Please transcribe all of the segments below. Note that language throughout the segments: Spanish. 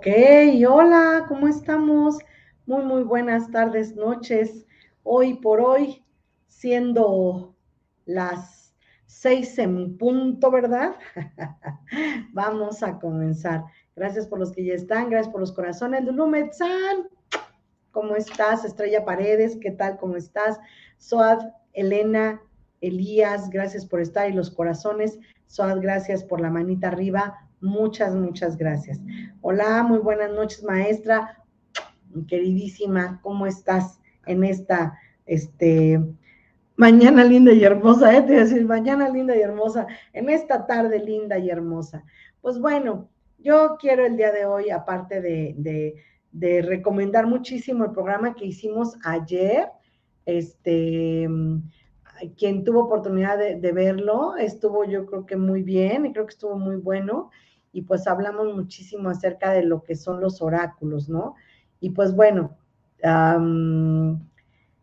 Ok, hola, ¿cómo estamos? Muy, muy buenas tardes, noches. Hoy por hoy, siendo las seis en punto, ¿verdad? Vamos a comenzar. Gracias por los que ya están, gracias por los corazones. Lulu Metzal, ¿cómo estás? Estrella Paredes, ¿qué tal? ¿Cómo estás? Soad, Elena, Elías, gracias por estar y los corazones. Soad, gracias por la manita arriba. Muchas, muchas gracias. Hola, muy buenas noches, maestra. Queridísima, ¿cómo estás en esta, este, mañana linda y hermosa? ¿eh? Te voy a decir, mañana linda y hermosa, en esta tarde linda y hermosa. Pues bueno, yo quiero el día de hoy, aparte de, de, recomendar muchísimo el programa que hicimos ayer, este, quien tuvo oportunidad de, de, verlo, estuvo yo creo que muy bien y creo que estuvo muy bueno y pues hablamos muchísimo acerca de lo que son los oráculos, ¿no? Y pues bueno,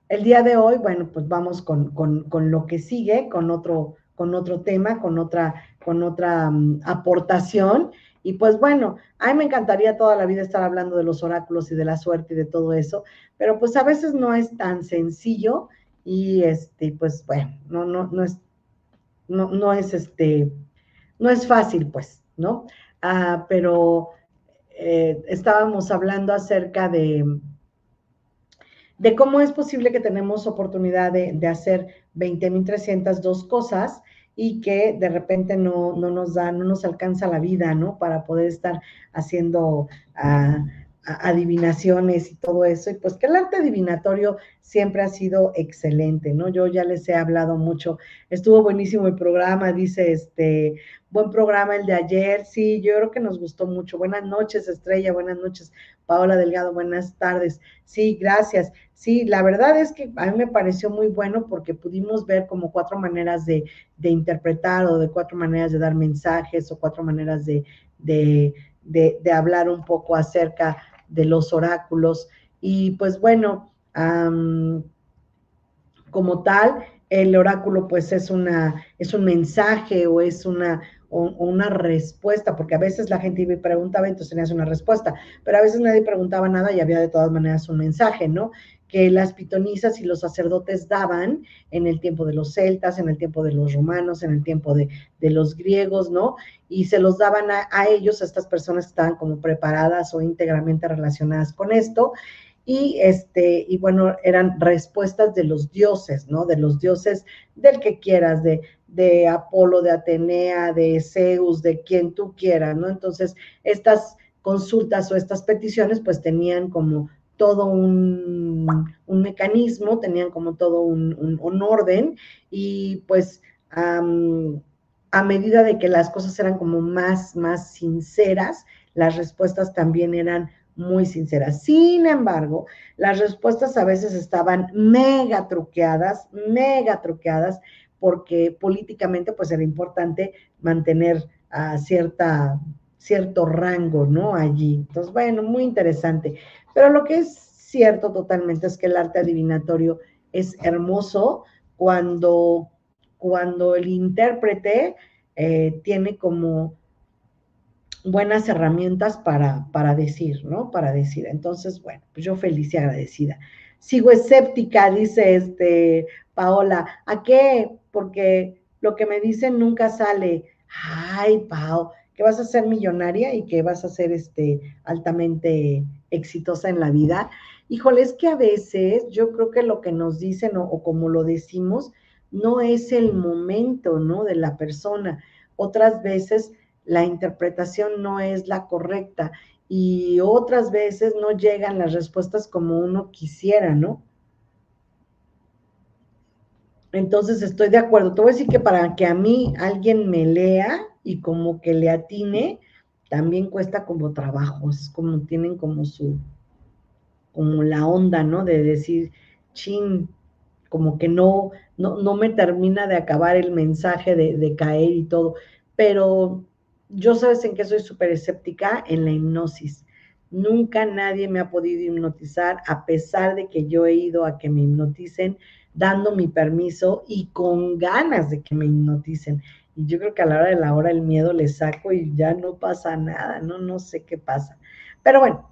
el día de hoy, bueno, pues vamos con, con, con, lo que sigue, con otro, con otro tema, con otra, con otra aportación. Y pues bueno, a mí me encantaría toda la vida estar hablando de los oráculos y de la suerte y de todo eso, pero pues a veces no es tan sencillo y este, pues bueno, no, no, no es, no, no es este, no es fácil, pues, ¿no? Ah, pero eh, estábamos hablando acerca de, de cómo es posible que tenemos oportunidad de, de hacer 20.302 cosas y que de repente no, no, nos da, no nos alcanza la vida, ¿no? Para poder estar haciendo uh, adivinaciones y todo eso, y pues que el arte adivinatorio siempre ha sido excelente, ¿no? Yo ya les he hablado mucho, estuvo buenísimo el programa, dice este, buen programa el de ayer, sí, yo creo que nos gustó mucho. Buenas noches, Estrella, buenas noches, Paola Delgado, buenas tardes. Sí, gracias. Sí, la verdad es que a mí me pareció muy bueno porque pudimos ver como cuatro maneras de, interpretar o de cuatro maneras de dar mensajes o cuatro maneras de, hablar un poco acerca de los oráculos. Y pues bueno, como tal, el oráculo pues es una, es un mensaje o es una, una respuesta, porque a veces la gente me preguntaba, entonces tenías una respuesta, pero a veces nadie preguntaba nada y había de todas maneras un mensaje, ¿no? que las pitonisas y los sacerdotes daban en el tiempo de los celtas, en el tiempo de los romanos, en el tiempo de, de los griegos, ¿no? Y se los daban a, a, ellos, a estas personas que estaban como preparadas o íntegramente relacionadas con esto. y este, y bueno, eran respuestas de los dioses, ¿no? De los dioses del que quieras, de, de Apolo, de Atenea, de Zeus, de quien tú quieras, ¿no? Entonces, estas consultas o estas peticiones pues tenían como todo un, mecanismo, tenían como todo un, orden y pues a medida de que las cosas eran como más, más sinceras, las respuestas también eran muy sinceras. Sin embargo, las respuestas a veces estaban mega truqueadas, mega truqueadas, porque políticamente pues era importante mantener a cierta, cierto rango, ¿no? Allí. Entonces, bueno, muy interesante. Pero lo que es cierto totalmente es que el arte adivinatorio es hermoso cuando, cuando el intérprete eh, tiene como buenas herramientas para, para decir, ¿no? Para decir. Entonces, bueno, pues yo feliz y agradecida. Sigo escéptica, dice este Paola. ¿A qué? Porque lo que me dicen nunca sale. Ay, Pao, que vas a ser millonaria y que vas a ser este altamente exitosa en la vida. Híjole, es que a veces yo creo que lo que nos dicen o como lo decimos no es el momento, ¿no? De la persona. Otras veces la interpretación no es la correcta y otras veces no llegan las respuestas como uno quisiera, ¿no? Entonces estoy de acuerdo. Te voy a decir que para que a mí alguien me lea y como que le atine, también cuesta como trabajo, es como tienen como su, como la onda, ¿no? De decir, chin, como que no, no, no me termina de acabar el mensaje de, de caer y todo. Pero yo sabes en qué soy súper escéptica en la hipnosis. Nunca nadie me ha podido hipnotizar a pesar de que yo he ido a que me hipnoticen dando mi permiso y con ganas de que me hipnoticen. Y yo creo que a la hora de la hora el miedo le saco y ya no pasa nada, no, no sé qué pasa. Pero bueno,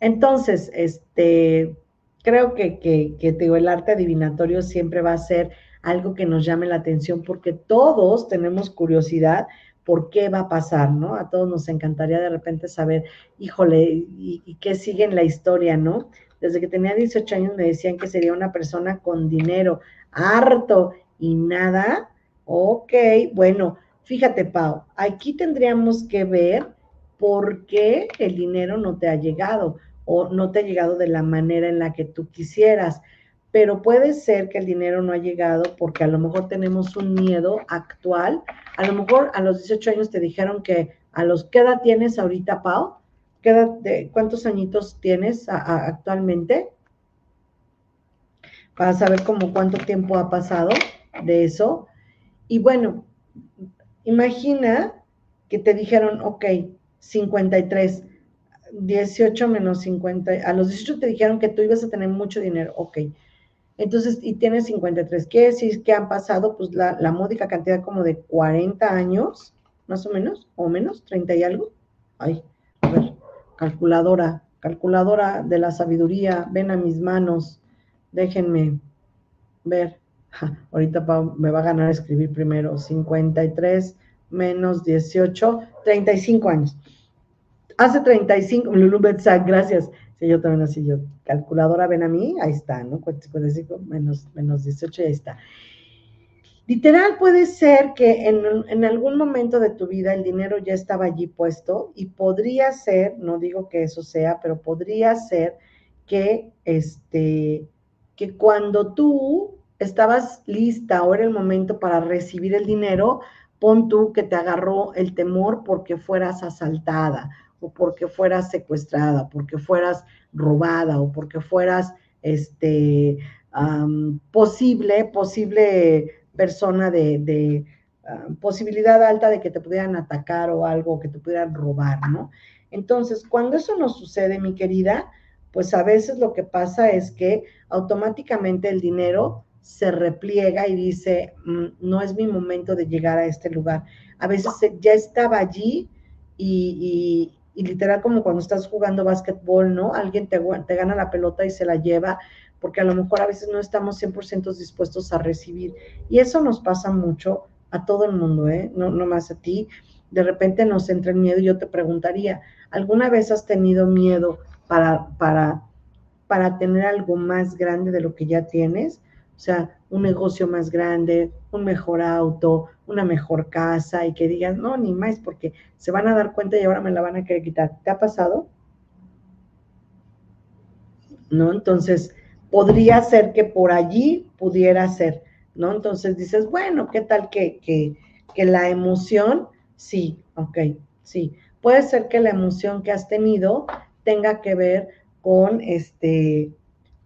entonces, este, creo que, que, que digo, el arte adivinatorio siempre va a ser algo que nos llame la atención porque todos tenemos curiosidad por qué va a pasar, ¿no? A todos nos encantaría de repente saber, híjole, y, qué sigue en la historia, ¿no? Desde que tenía 18 años me decían que sería una persona con dinero, harto y nada. Ok, bueno, fíjate, Pau, aquí tendríamos que ver por qué el dinero no te ha llegado o no te ha llegado de la manera en la que tú quisieras pero puede ser que el dinero no ha llegado porque a lo mejor tenemos un miedo actual. A lo mejor a los 18 años te dijeron que a los qué edad tienes ahorita, Pau? ¿Qué edad ¿Cuántos añitos tienes actualmente? Para saber cómo cuánto tiempo ha pasado de eso. Y bueno, imagina que te dijeron, ok, 53, 18 menos 50, a los 18 te dijeron que tú ibas a tener mucho dinero, ok entonces, y tiene 53. ¿Qué decir que han pasado? Pues la, módica cantidad como de 40 años, más o menos, o menos, 30 y algo. Ay, a ver, calculadora, calculadora de la sabiduría, ven a mis manos, déjenme ver. ahorita me va a ganar escribir primero. 53 menos 18, 35 años. Hace 35, Lulu Betzak, gracias yo también así, yo, calculadora, ven a mí, ahí está, ¿no? 45 menos, menos 18, ahí está. Literal puede ser que en, en, algún momento de tu vida el dinero ya estaba allí puesto y podría ser, no digo que eso sea, pero podría ser que, este, que cuando tú estabas lista o era el momento para recibir el dinero, pon tú que te agarró el temor porque fueras asaltada o porque fueras secuestrada, porque fueras robada o porque fueras este, posible, posible persona de, posibilidad alta de que te pudieran atacar o algo, que te pudieran robar, ¿no? Entonces, cuando eso no sucede, mi querida, pues a veces lo que pasa es que automáticamente el dinero se repliega y dice, mm, no es mi momento de llegar a este lugar. A veces ya estaba allí y, y literal como cuando estás jugando básquetbol, ¿no? Alguien te, te gana la pelota y se la lleva porque a lo mejor a veces no estamos 100% dispuestos a recibir. Y eso nos pasa mucho a todo el mundo, ¿eh? No, no más a ti. De repente nos entra el miedo y yo te preguntaría, ¿alguna vez has tenido miedo para, para para tener algo más grande de lo que ya tienes, o sea, un negocio más grande, un mejor auto, una mejor casa y que digas, no, ni más, porque se van a dar cuenta y ahora me la van a querer quitar. ¿Te ha pasado? ¿No? Entonces, podría ser que por allí pudiera ser, ¿no? Entonces dices, bueno, ¿qué tal que, que, que la emoción? Sí, ok, sí. Puede ser que la emoción que has tenido tenga que ver con este,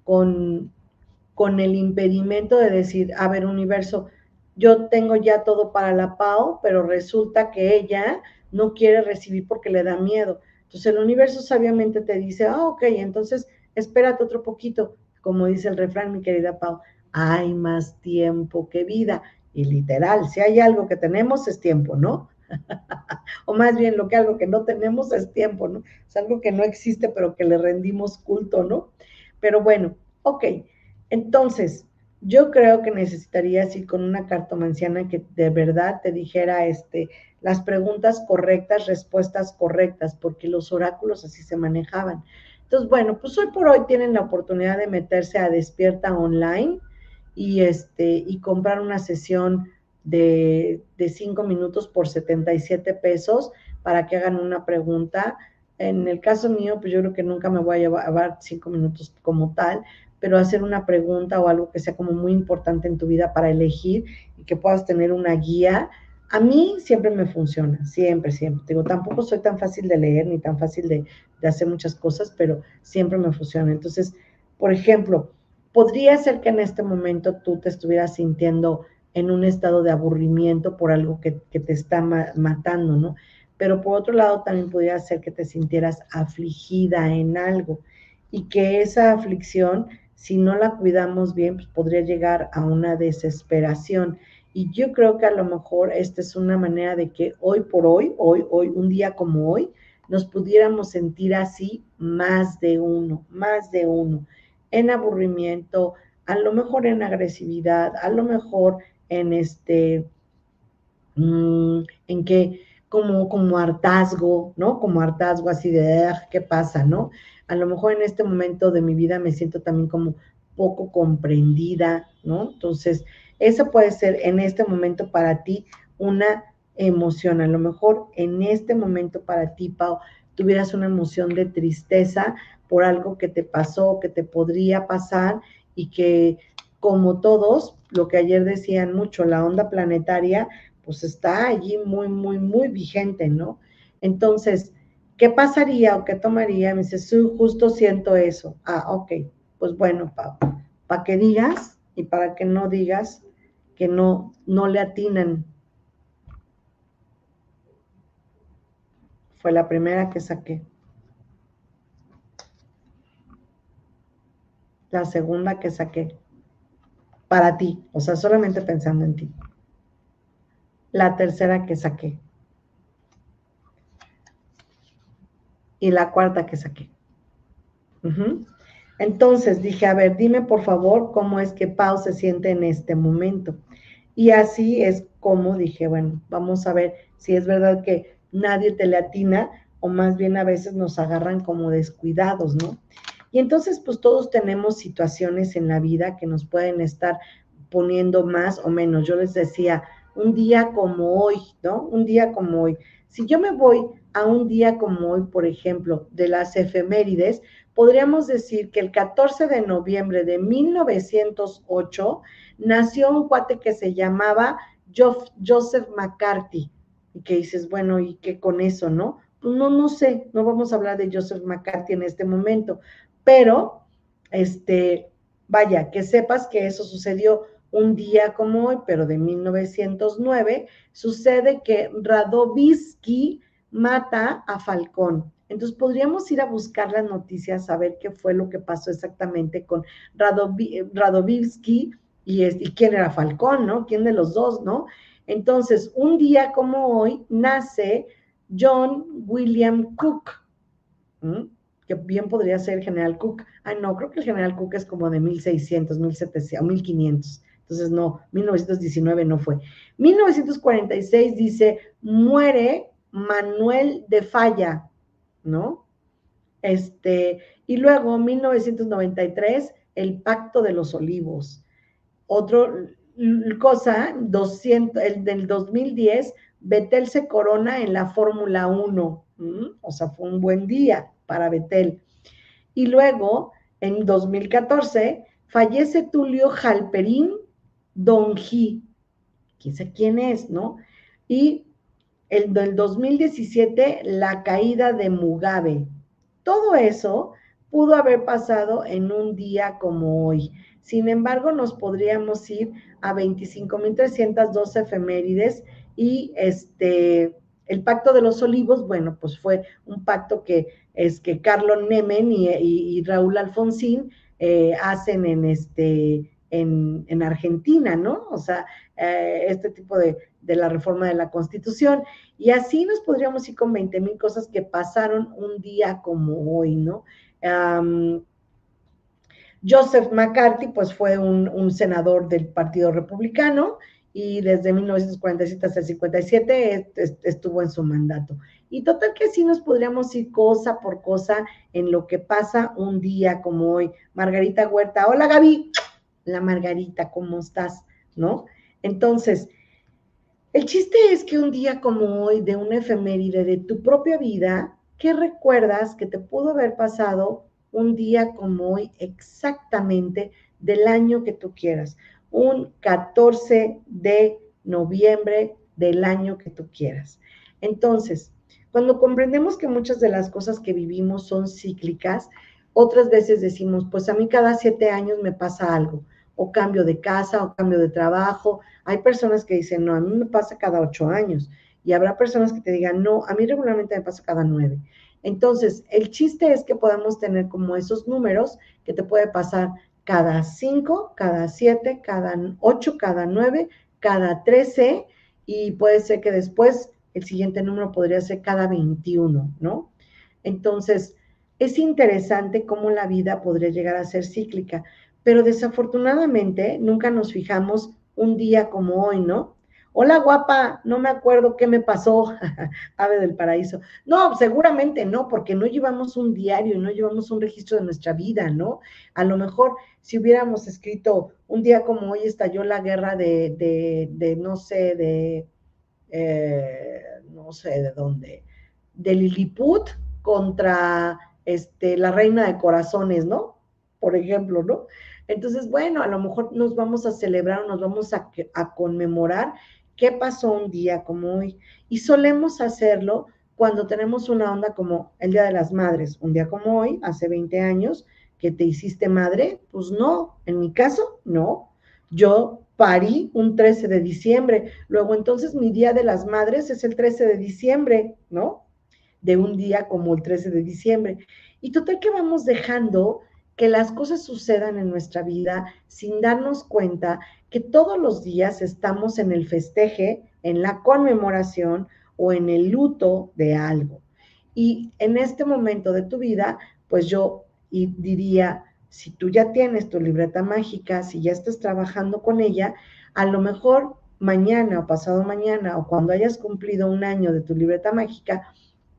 con, con el impedimento de decir, a ver, universo, yo tengo ya todo para la PAO, pero resulta que ella no quiere recibir porque le da miedo. Entonces el universo sabiamente te dice, ah, ok, entonces espérate otro poquito, como dice el refrán, mi querida Pau, hay más tiempo que vida. Y literal, si hay algo que tenemos es tiempo, ¿no? o más bien lo que algo que no tenemos es tiempo, ¿no? Es algo que no existe, pero que le rendimos culto, ¿no? Pero bueno, ok. Entonces, yo creo que necesitarías ir con una cartomanciana que de verdad te dijera este, las preguntas correctas, respuestas correctas, porque los oráculos así se manejaban. Entonces, bueno, pues hoy por hoy tienen la oportunidad de meterse a Despierta Online y, este, y comprar una sesión de, de cinco minutos por 77 pesos para que hagan una pregunta. En el caso mío, pues yo creo que nunca me voy a llevar cinco minutos como tal, pero hacer una pregunta o algo que sea como muy importante en tu vida para elegir y que puedas tener una guía, a mí siempre me funciona, siempre, siempre. Digo, tampoco soy tan fácil de leer ni tan fácil de, de hacer muchas cosas, pero siempre me funciona. Entonces, por ejemplo, podría ser que en este momento tú te estuvieras sintiendo en un estado de aburrimiento por algo que, te está matando, ¿no? Pero por otro lado también podría ser que te sintieras afligida en algo y que esa aflicción, si no la cuidamos bien, pues podría llegar a una desesperación. Y yo creo que a lo mejor esta es una manera de que hoy por hoy, hoy, hoy, un día como hoy, nos pudiéramos sentir así más de uno, más de uno, en aburrimiento, a lo mejor en agresividad, a lo mejor en este, mm, en que como, como hartazgo, ¿no? Como hartazgo así de, ¿qué pasa, no? A lo mejor en este momento de mi vida me siento también como poco comprendida, ¿no? Entonces, esa puede ser en este momento para ti una emoción. A lo mejor en este momento para ti, Pau, tuvieras una emoción de tristeza por algo que te pasó, que te podría pasar y que como todos, lo que ayer decían mucho, la onda planetaria, pues está allí muy, muy, muy vigente, ¿no? Entonces, ¿qué pasaría o qué tomaría? Me dice, sí, justo siento eso. Ah, ok, pues bueno, para que digas y para que no digas que no, no le atinan. Fue la primera que saqué. La segunda que saqué para ti, o sea, solamente pensando en ti. La tercera que saqué. Y la cuarta que saqué. Entonces dije, a ver, dime por favor cómo es que Pau se siente en este momento. Y así es como dije, bueno, vamos a ver si es verdad que nadie te le atina o más bien a veces nos agarran como descuidados, ¿no? Y entonces, pues todos tenemos situaciones en la vida que nos pueden estar poniendo más o menos. Yo les decía, un día como hoy, ¿no? Un día como hoy. Si yo me voy a un día como hoy, por ejemplo, de las efemérides, podríamos decir que el 14 de noviembre de 1908 nació un cuate que se llamaba Joseph McCarthy. Y que dices, bueno, ¿y qué con eso, no? Pues no, no sé, no vamos a hablar de Joseph McCarthy en este momento, pero, este, vaya, que sepas que eso sucedió un día como hoy, pero de 1909, sucede que Radovisky mata a Falcón. Entonces podríamos ir a buscar las noticias, a ver qué fue lo que pasó exactamente con Radovisky y, y quién era Falcón, ¿no? ¿Quién de los dos, no? Entonces, un día como hoy nace John William Cook que bien podría ser general Cook. Ah, no, creo que el general Cook es como de 1600, 1700 o 1500. Entonces, no, 1919 no fue. 1946 dice, muere Manuel de Falla, ¿no? Este, y luego, 1993, el Pacto de los Olivos. Otro cosa, 200, el del 2010, Betel se corona en la Fórmula 1. O sea, fue un buen día para Betel. Y luego, en 2014, fallece Tulio Jalperín Donji. Quién sabe quién es, ¿no? Y el del 2017, la caída de Mugabe. Todo eso pudo haber pasado en un día como hoy. Sin embargo, nos podríamos ir a 25.312 efemérides y este, el Pacto de los Olivos, bueno, pues fue un pacto que es que Carlos Nemen y, Raúl Alfonsín eh, hacen en este en, Argentina, ¿no? O sea, eh, este tipo de, de, la reforma de la Constitución. Y así nos podríamos ir con 20 mil cosas que pasaron un día como hoy, ¿no? Joseph McCarthy, pues fue un, senador del Partido Republicano y desde 1947 hasta el 57 estuvo en su mandato. Y total que así nos podríamos ir cosa por cosa en lo que pasa un día como hoy. Margarita Huerta, hola Gaby, la Margarita, ¿cómo estás? ¿No? Entonces, el chiste es que un día como hoy, de una efeméride de tu propia vida, ¿qué recuerdas que te pudo haber pasado un día como hoy exactamente del año que tú quieras, un 14 de noviembre del año que tú quieras. Entonces, cuando comprendemos que muchas de las cosas que vivimos son cíclicas, otras veces decimos, pues a mí cada siete años me pasa algo, o cambio de casa, o cambio de trabajo. Hay personas que dicen, no, a mí me pasa cada ocho años. Y habrá personas que te digan, no, a mí regularmente me pasa cada nueve. Entonces, el chiste es que podamos tener como esos números que te puede pasar cada 5, cada 7, cada 8, cada 9, cada 13 y puede ser que después el siguiente número podría ser cada 21, ¿no? Entonces, es interesante cómo la vida podría llegar a ser cíclica, pero desafortunadamente nunca nos fijamos un día como hoy, ¿no? Hola guapa, no me acuerdo qué me pasó, ave del paraíso. No, seguramente no, porque no llevamos un diario, no llevamos un registro de nuestra vida, ¿no? A lo mejor si hubiéramos escrito un día como hoy estalló la guerra de, de, de no sé, de, eh, no sé de dónde, de Lilliput contra este, la reina de corazones, ¿no? Por ejemplo, ¿no? Entonces, bueno, a lo mejor nos vamos a celebrar o nos vamos a, a conmemorar qué pasó un día como hoy. Y solemos hacerlo cuando tenemos una onda como el Día de las Madres, un día como hoy, hace 20 años, que te hiciste madre, pues no, en mi caso, no. Yo parí un 13 de diciembre, luego entonces mi Día de las Madres es el 13 de diciembre, ¿no? De un día como el 13 de diciembre. Y total que vamos dejando que las cosas sucedan en nuestra vida sin darnos cuenta que todos los días estamos en el festeje, en la conmemoración o en el luto de algo. Y en este momento de tu vida, pues yo diría, si tú ya tienes tu libreta mágica, si ya estás trabajando con ella, a lo mejor mañana o pasado mañana o cuando hayas cumplido un año de tu libreta mágica,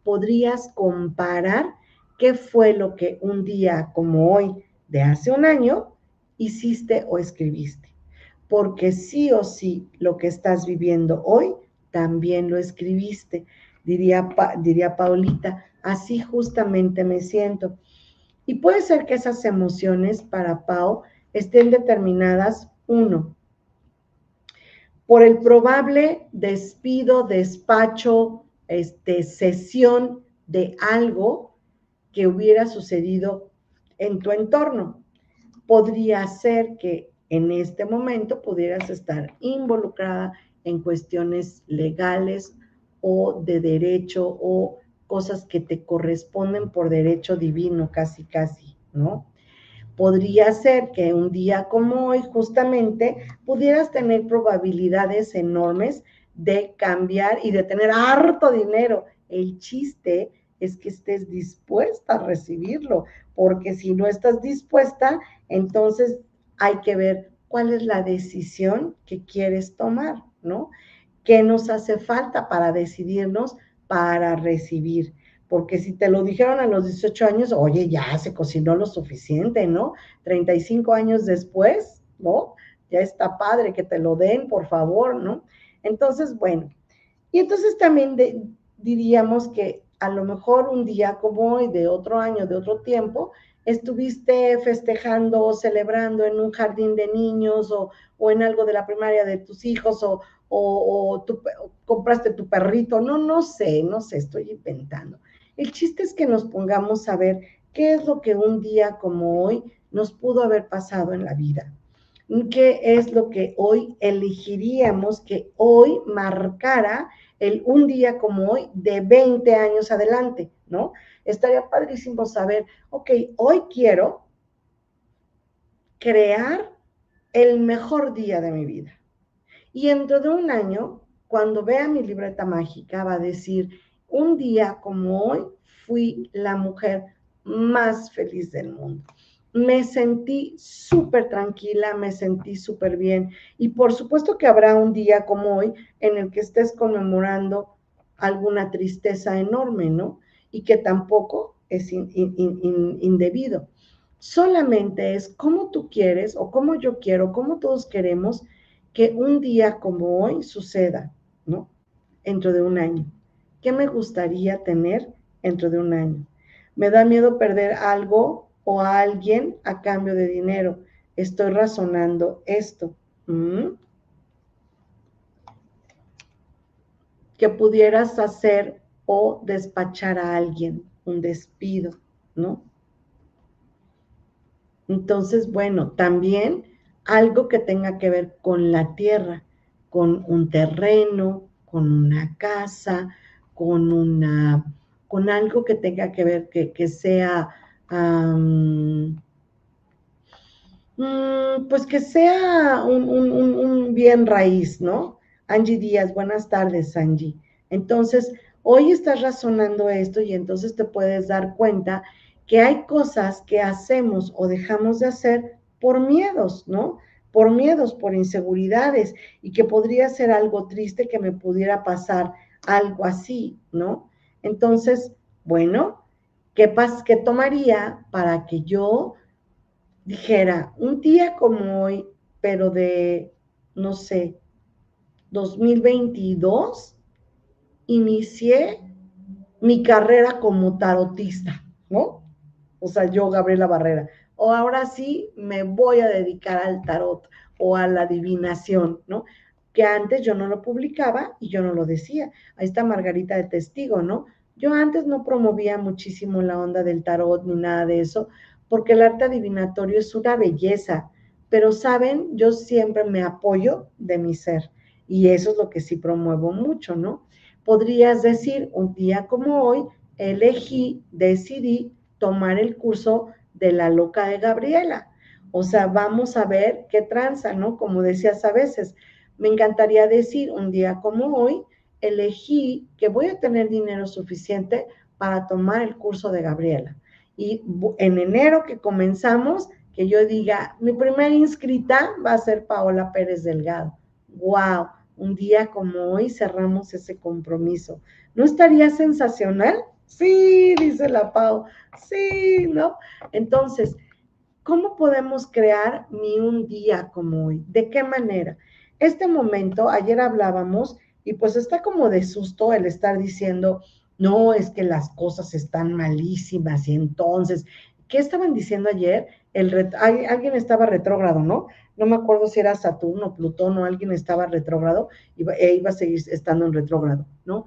podrías comparar qué fue lo que un día como hoy de hace un año hiciste o escribiste. Porque sí o sí lo que estás viviendo hoy también lo escribiste. Diría, diría Paulita, así justamente me siento. Y puede ser que esas emociones para Pau estén determinadas, uno, por el probable despido, despacho, este, sesión de algo que hubiera sucedido en tu entorno. Podría ser que en este momento pudieras estar involucrada en cuestiones legales o de derecho o cosas que te corresponden por derecho divino, casi, casi, ¿no? Podría ser que un día como hoy justamente pudieras tener probabilidades enormes de cambiar y de tener harto dinero. El chiste es que estés dispuesta a recibirlo, porque si no estás dispuesta, entonces hay que ver cuál es la decisión que quieres tomar, ¿no? ¿Qué nos hace falta para decidirnos para recibir? porque si te lo dijeron a los 18 años, oye, ya se cocinó lo suficiente, ¿no? 35 años después, ¿no? Ya está padre que te lo den, por favor, ¿no? Entonces, bueno, y entonces también diríamos que a lo mejor un día como hoy, de otro año, de otro tiempo, estuviste festejando o celebrando en un jardín de niños o, en algo de la primaria de tus hijos o, o, compraste tu perrito, no, no sé, no sé, estoy inventando. El chiste es que nos pongamos a ver qué es lo que un día como hoy nos pudo haber pasado en la vida. ¿Qué es lo que hoy elegiríamos que hoy marcara el un día como hoy de 20 años adelante, ¿no? Estaría padrísimo saber, ok, hoy quiero crear el mejor día de mi vida. Y dentro de un año, cuando vea mi libreta mágica, va a decir, un día como hoy fui la mujer más feliz del mundo. Me sentí súper tranquila, me sentí súper bien. Y por supuesto que habrá un día como hoy en el que estés conmemorando alguna tristeza enorme, ¿no? Y que tampoco es indebido. Solamente es como tú quieres o como yo quiero, como todos queremos que un día como hoy suceda, ¿no? Dentro de un año. ¿Qué me gustaría tener dentro de un año? Me da miedo perder algo o a alguien a cambio de dinero. Estoy razonando esto. ¿Mm? Que pudieras hacer o despachar a alguien, un despido, ¿no? Entonces, bueno, también algo que tenga que ver con la tierra, con un terreno, con una casa, con una, con algo que tenga que ver, que, sea, mm, pues que sea un, un, bien raíz, ¿no? Angie Díaz, buenas tardes, Angie. Entonces, hoy estás razonando esto y entonces te puedes dar cuenta que hay cosas que hacemos o dejamos de hacer por miedos, ¿no? Por miedos, por inseguridades y que podría ser algo triste que me pudiera pasar algo así, ¿no? Entonces, bueno, ¿qué, pas ¿qué tomaría para que yo dijera, un día como hoy, pero de, no sé, 2022, inicié mi carrera como tarotista, ¿no? O sea, yo, Gabriela Barrera o ahora sí me voy a dedicar al tarot o a la adivinación, ¿no? Que antes yo no lo publicaba y yo no lo decía. Ahí está Margarita de testigo, ¿no? Yo antes no promovía muchísimo la onda del tarot ni nada de eso, porque el arte adivinatorio es una belleza, pero saben, yo siempre me apoyo de mi ser y eso es lo que sí promuevo mucho, ¿no? Podrías decir, un día como hoy, elegí, decidí tomar el curso de la loca de Gabriela. O sea, vamos a ver qué tranza, ¿no? Como decías a veces, me encantaría decir, un día como hoy, elegí que voy a tener dinero suficiente para tomar el curso de Gabriela. Y en enero que comenzamos, que yo diga, mi primera inscrita va a ser Paola Pérez Delgado. ¡Wow! Un día como hoy cerramos ese compromiso. ¿No estaría sensacional? Sí, dice la Pau. Sí, ¿no? Entonces, ¿cómo podemos crear ni un día como hoy? ¿De qué manera? Este momento, ayer hablábamos, y pues está como de susto el estar diciendo, no, es que las cosas están malísimas, y entonces, ¿qué estaban diciendo ayer? El alguien estaba retrógrado, ¿no? No me acuerdo si era Saturno, Plutón o alguien estaba retrógrado e iba a seguir estando en retrógrado, ¿no?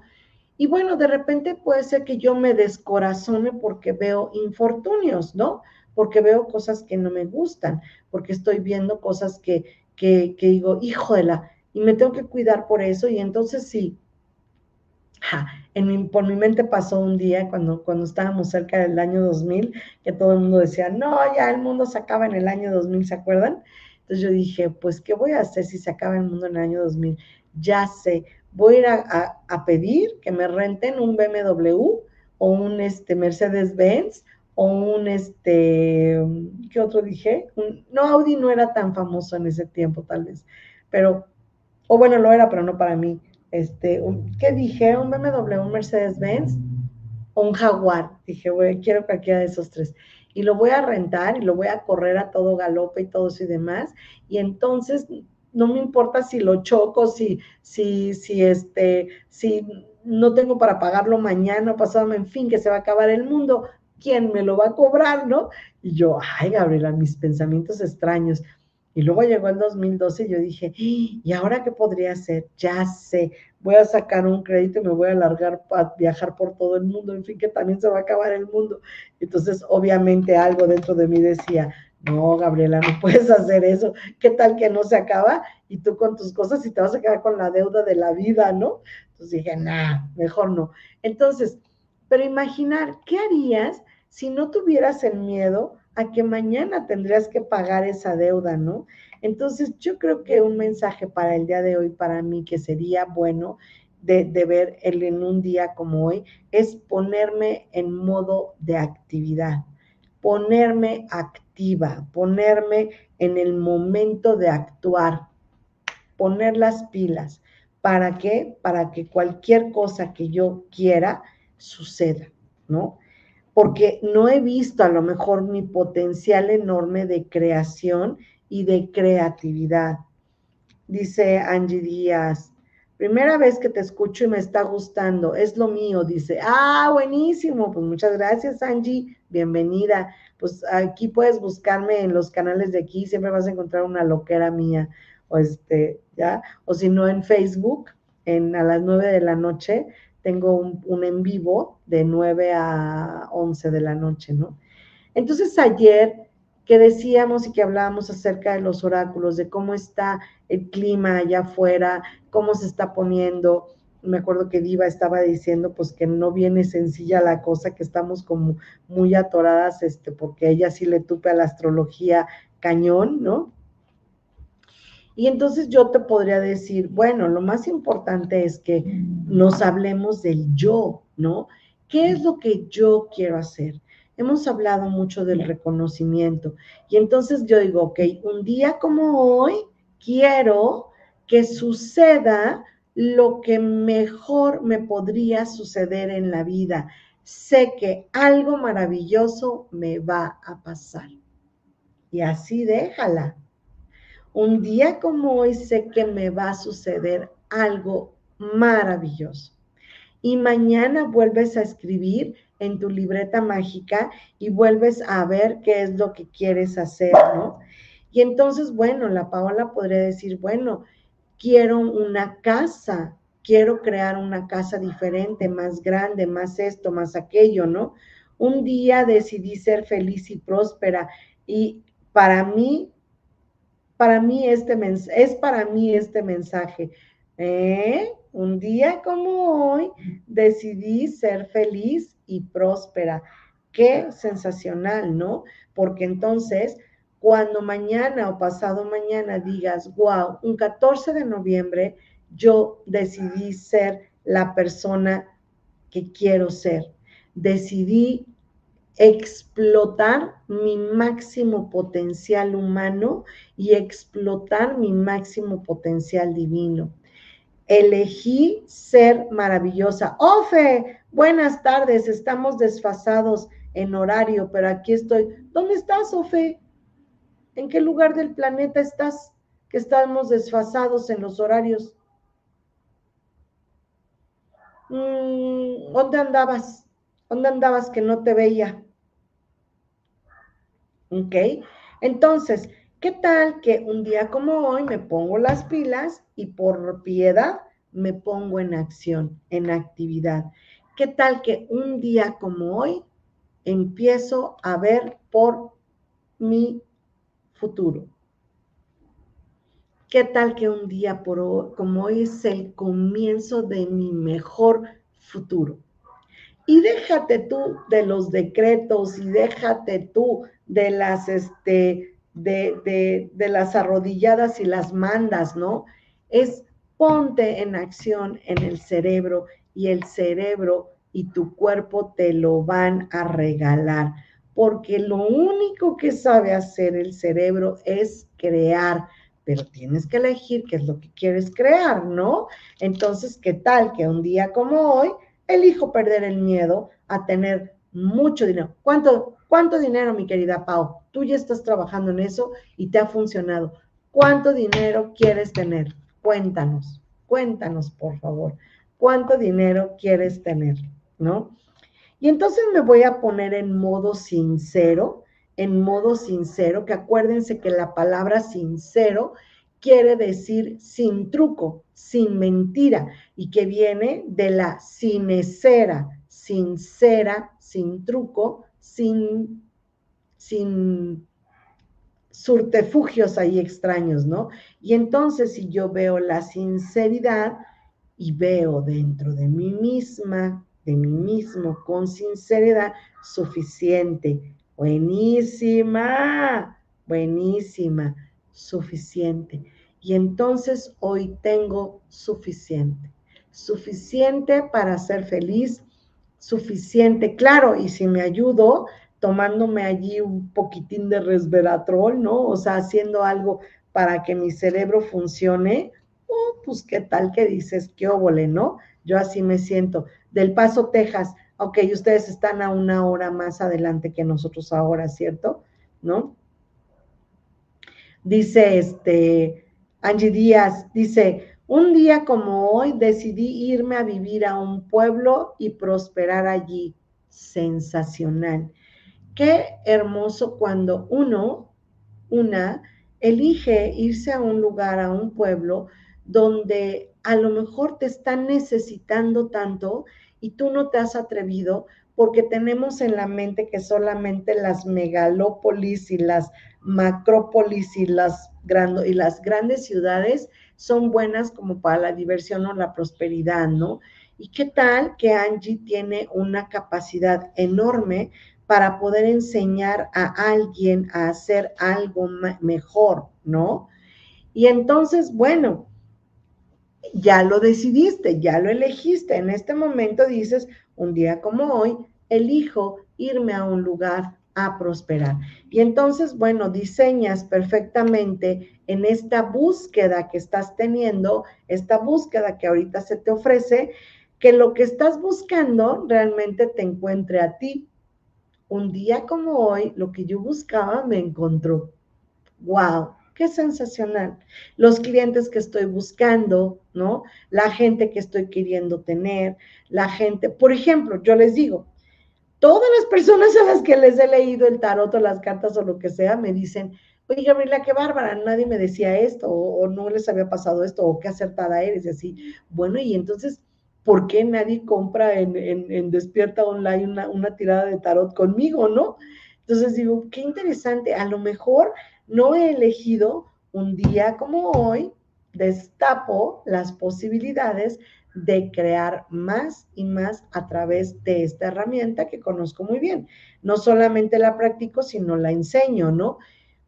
Y bueno, de repente puede ser que yo me descorazone porque veo infortunios, ¿no? Porque veo cosas que no me gustan, porque estoy viendo cosas que, que, que digo, híjole, y me tengo que cuidar por eso. Y entonces sí, en por mi mente pasó un día cuando, cuando estábamos cerca del año 2000, que todo el mundo decía, no, ya el mundo se acaba en el año 2000, ¿se acuerdan? Entonces yo dije, pues, ¿qué voy a hacer si se acaba el mundo en el año 2000? Ya sé, voy a ir a, pedir que me renten un BMW o un este, Mercedes-Benz o un, este, ¿qué otro dije? no, Audi no era tan famoso en ese tiempo tal vez, pero, o bueno, lo era, pero no para mí. Este, ¿Qué dije? ¿Un BMW, un Mercedes-Benz? o un jaguar. Dije, güey, quiero cualquiera de esos tres. Y lo voy a rentar y lo voy a correr a todo galope y todo eso y demás. Y entonces no me importa si lo choco, si, si, si, este, si no tengo para pagarlo mañana pasado, en fin, que se va a acabar el mundo, ¿quién me lo va a cobrar, no? Y yo, ay, Gabriela, mis pensamientos extraños. Y luego llegó el 2012 y yo dije, ¡Ah! ¿y ahora qué podría hacer? Ya sé, voy a sacar un crédito y me voy a largar a viajar por todo el mundo, en fin, que también se va a acabar el mundo. Entonces, obviamente algo dentro de mí decía, no, Gabriela, no puedes hacer eso. ¿Qué tal que no se acaba? Y tú con tus cosas y te vas a quedar con la deuda de la vida, ¿no? Entonces dije, nah, mejor no. Entonces, pero imaginar, ¿qué harías si no tuvieras el miedo a que mañana tendrías que pagar esa deuda, ¿no? Entonces, yo creo que un mensaje para el día de hoy, para mí, que sería bueno de, de ver el, en un día como hoy, es ponerme en modo de actividad, ponerme activa, ponerme en el momento de actuar, poner las pilas. ¿Para qué? Para que cualquier cosa que yo quiera suceda, ¿no? Porque no he visto a lo mejor mi potencial enorme de creación y de creatividad. Dice Angie Díaz, primera vez que te escucho y me está gustando, es lo mío, dice, ah, buenísimo, pues muchas gracias Angie, bienvenida. Pues aquí puedes buscarme en los canales de aquí, siempre vas a encontrar una loquera mía, o este, ya, o si no en Facebook, en a las nueve de la noche, tengo un, en vivo de 9 a 11 de la noche, ¿no? Entonces ayer que decíamos y que hablábamos acerca de los oráculos, de cómo está el clima allá afuera, cómo se está poniendo, me acuerdo que Diva estaba diciendo pues que no viene sencilla la cosa, que estamos como muy atoradas, este, porque ella sí le tupe a la astrología cañón, ¿no? Y entonces yo te podría decir, bueno, lo más importante es que nos hablemos del yo, ¿no? ¿Qué es lo que yo quiero hacer? Hemos hablado mucho del reconocimiento. Y entonces yo digo, ok, un día como hoy quiero que suceda lo que mejor me podría suceder en la vida. Sé que algo maravilloso me va a pasar. Y así déjala un día como hoy sé que me va a suceder algo maravilloso. Y mañana vuelves a escribir en tu libreta mágica y vuelves a ver qué es lo que quieres hacer, ¿no? Y entonces, bueno, la Paola podría decir, bueno, quiero una casa, quiero crear una casa diferente, más grande, más esto, más aquello, ¿no? Un día decidí ser feliz y próspera y para mí para mí este es para mí este mensaje. ¿eh? Un día como hoy decidí ser feliz y próspera. Qué sensacional, ¿no? Porque entonces, cuando mañana o pasado mañana digas, wow, un 14 de noviembre yo decidí ser la persona que quiero ser. Decidí explotar mi máximo potencial humano y explotar mi máximo potencial divino. Elegí ser maravillosa. Ofe, buenas tardes, estamos desfasados en horario, pero aquí estoy. ¿Dónde estás, Ofe? ¿En qué lugar del planeta estás? Que estamos desfasados en los horarios. Mm, ¿Dónde andabas? ¿Dónde andabas que no te veía? ¿Ok? Entonces, ¿qué tal que un día como hoy me pongo las pilas y por piedad me pongo en acción, en actividad? ¿Qué tal que un día como hoy empiezo a ver por mi futuro? ¿Qué tal que un día como hoy es el comienzo de mi mejor futuro? Y déjate tú de los decretos y déjate tú de las, este, de, de, las arrodilladas y las mandas, ¿no? Es ponte en acción en el cerebro y el cerebro y tu cuerpo te lo van a regalar, porque lo único que sabe hacer el cerebro es crear, pero tienes que elegir qué es lo que quieres crear, ¿no? Entonces, ¿qué tal que un día como hoy elijo perder el miedo a tener mucho dinero. ¿Cuánto, cuánto dinero, mi querida Pau? Tú ya estás trabajando en eso y te ha funcionado. ¿Cuánto dinero quieres tener? Cuéntanos, cuéntanos, por favor. ¿Cuánto dinero quieres tener? ¿No? Y entonces me voy a poner en modo sincero, en modo sincero, que acuérdense que la palabra sincero quiere decir sin truco, sin mentira, y que viene de la sincera, sincera, sin truco, sin, sin surtefugios ahí extraños, ¿no? Y entonces si yo veo la sinceridad y veo dentro de mí misma de mí mismo con sinceridad suficiente. Buenísima, buenísima, suficiente. Y entonces hoy tengo suficiente. Suficiente para ser feliz, suficiente, claro, y si me ayudo tomándome allí un poquitín de resveratrol, ¿no? O sea, haciendo algo para que mi cerebro funcione, oh, pues qué tal que dices, qué óvole, ¿no? Yo así me siento. Del Paso, Texas, ok, ustedes están a una hora más adelante que nosotros ahora, ¿cierto? ¿No? Dice este, Angie Díaz, dice, un día como hoy decidí irme a vivir a un pueblo y prosperar allí. Sensacional. Qué hermoso cuando uno, una, elige irse a un lugar, a un pueblo, donde a lo mejor te están necesitando tanto y tú no te has atrevido porque tenemos en la mente que solamente las megalópolis y las macrópolis y las, y las grandes ciudades son buenas como para la diversión o la prosperidad, ¿no? ¿Y qué tal que Angie tiene una capacidad enorme para poder enseñar a alguien a hacer algo mejor, ¿no? Y entonces, bueno, ya lo decidiste, ya lo elegiste. En este momento dices, un día como hoy, elijo irme a un lugar a prosperar. Y entonces, bueno, diseñas perfectamente en esta búsqueda que estás teniendo, esta búsqueda que ahorita se te ofrece, que lo que estás buscando realmente te encuentre a ti. Un día como hoy, lo que yo buscaba me encontró. ¡Wow! qué sensacional. Los clientes que estoy buscando, ¿no? La gente que estoy queriendo tener, la gente, por ejemplo, yo les digo, todas las personas a las que les he leído el tarot o las cartas o lo que sea, me dicen, oye, Gabriela, qué bárbara, nadie me decía esto, o, no les había pasado esto, o qué acertada eres, y así. Bueno, y entonces, ¿por qué nadie compra en, Despierta Online una, una tirada de tarot conmigo, no? Entonces digo, qué interesante, a lo mejor no he elegido un día como hoy, destapo las posibilidades de crear más y más a través de esta herramienta que conozco muy bien. No solamente la practico, sino la enseño, ¿no?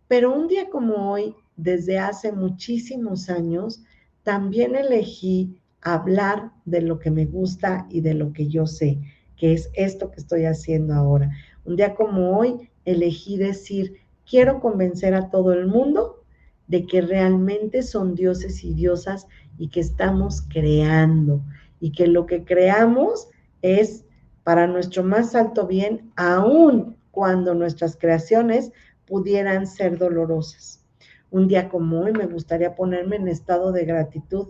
Pero un día como hoy, desde hace muchísimos años, también elegí hablar de lo que me gusta y de lo que yo sé, que es esto que estoy haciendo ahora. Un día como hoy, elegí decir, quiero convencer a todo el mundo de que realmente son dioses y diosas y que estamos creando y que lo que creamos es para nuestro más alto bien, aun cuando nuestras creaciones pudieran ser dolorosas. Un día como hoy me gustaría ponerme en estado de gratitud.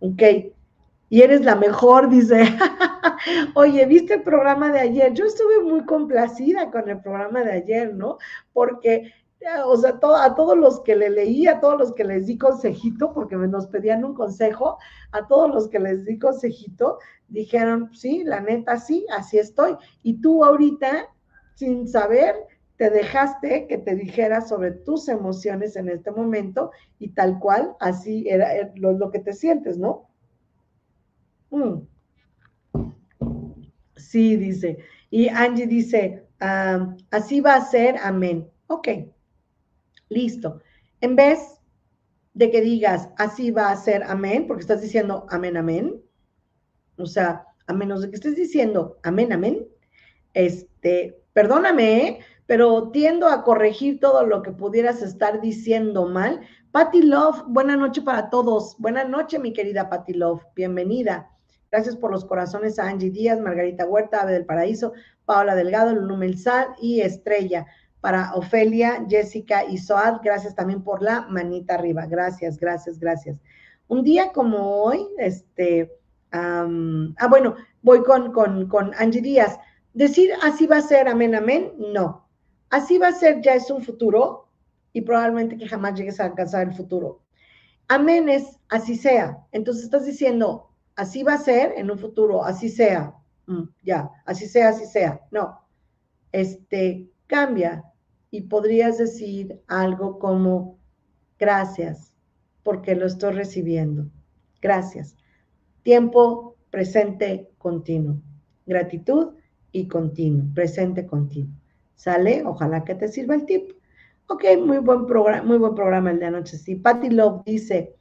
Ok, y eres la mejor, dice. Oye, ¿viste el programa de ayer? Yo estuve muy complacida con el programa de ayer, ¿no? Porque, o sea, a todos los que le leí, a todos los que les di consejito, porque me nos pedían un consejo, a todos los que les di consejito, dijeron, sí, la neta, sí, así estoy. Y tú ahorita, sin saber, te dejaste que te dijera sobre tus emociones en este momento y tal cual, así era, eh, lo que te sientes, ¿no? Mm. Sí, dice. Y Angie dice, así va a ser, amén. Ok, listo. En vez de que digas, así va a ser, amén, porque estás diciendo, amén, amén. O sea, a menos de que estés diciendo, amén, amén, este, perdóname, pero tiendo a corregir todo lo que pudieras estar diciendo mal. Patty Love, buena noche para todos. Buena noche, mi querida Patty Love. Bienvenida. Gracias por los corazones a Angie Díaz, Margarita Huerta, Ave del Paraíso, Paola Delgado, Lulu Melzal y Estrella. Para Ofelia, Jessica y Soad, gracias también por la manita arriba. Gracias, gracias, gracias. Un día como hoy, este, ah, bueno, voy con, con, con Angie Díaz. Decir así va a ser, amén, amén, no. Así va a ser, ya es un futuro y probablemente que jamás llegues a alcanzar el futuro. Amén es así sea. Entonces estás diciendo, así va a ser en un futuro, así sea. Mm, ya, así sea, así sea. No, este, cambia y podrías decir algo como, gracias, porque lo estoy recibiendo. Gracias. Tiempo presente continuo. Gratitud y continuo, presente continuo. ¿Sale? Ojalá que te sirva el tip. Ok, muy buen programa, muy buen programa el de anoche. Sí, Patty Love dice,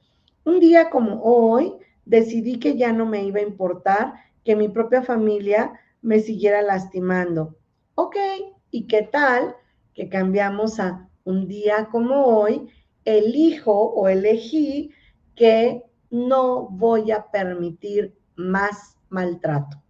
un día como hoy, decidí que ya no me iba a importar que mi propia familia me siguiera lastimando. Ok, ¿y qué tal que cambiamos a un día como hoy? Elijo o elegí que no voy a permitir más maltrato.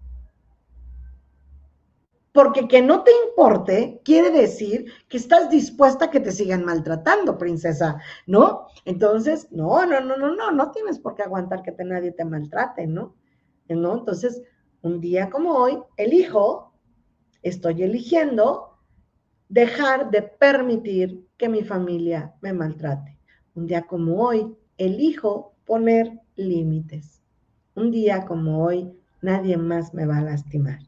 Porque que no te importe quiere decir que estás dispuesta a que te sigan maltratando, princesa, ¿no? Entonces, no, no, no, no, no, no tienes por qué aguantar que te, nadie te maltrate, ¿no? ¿No? Entonces, un día como hoy, elijo, estoy eligiendo dejar de permitir que mi familia me maltrate. Un día como hoy, elijo poner límites. Un día como hoy, nadie más me va a lastimar,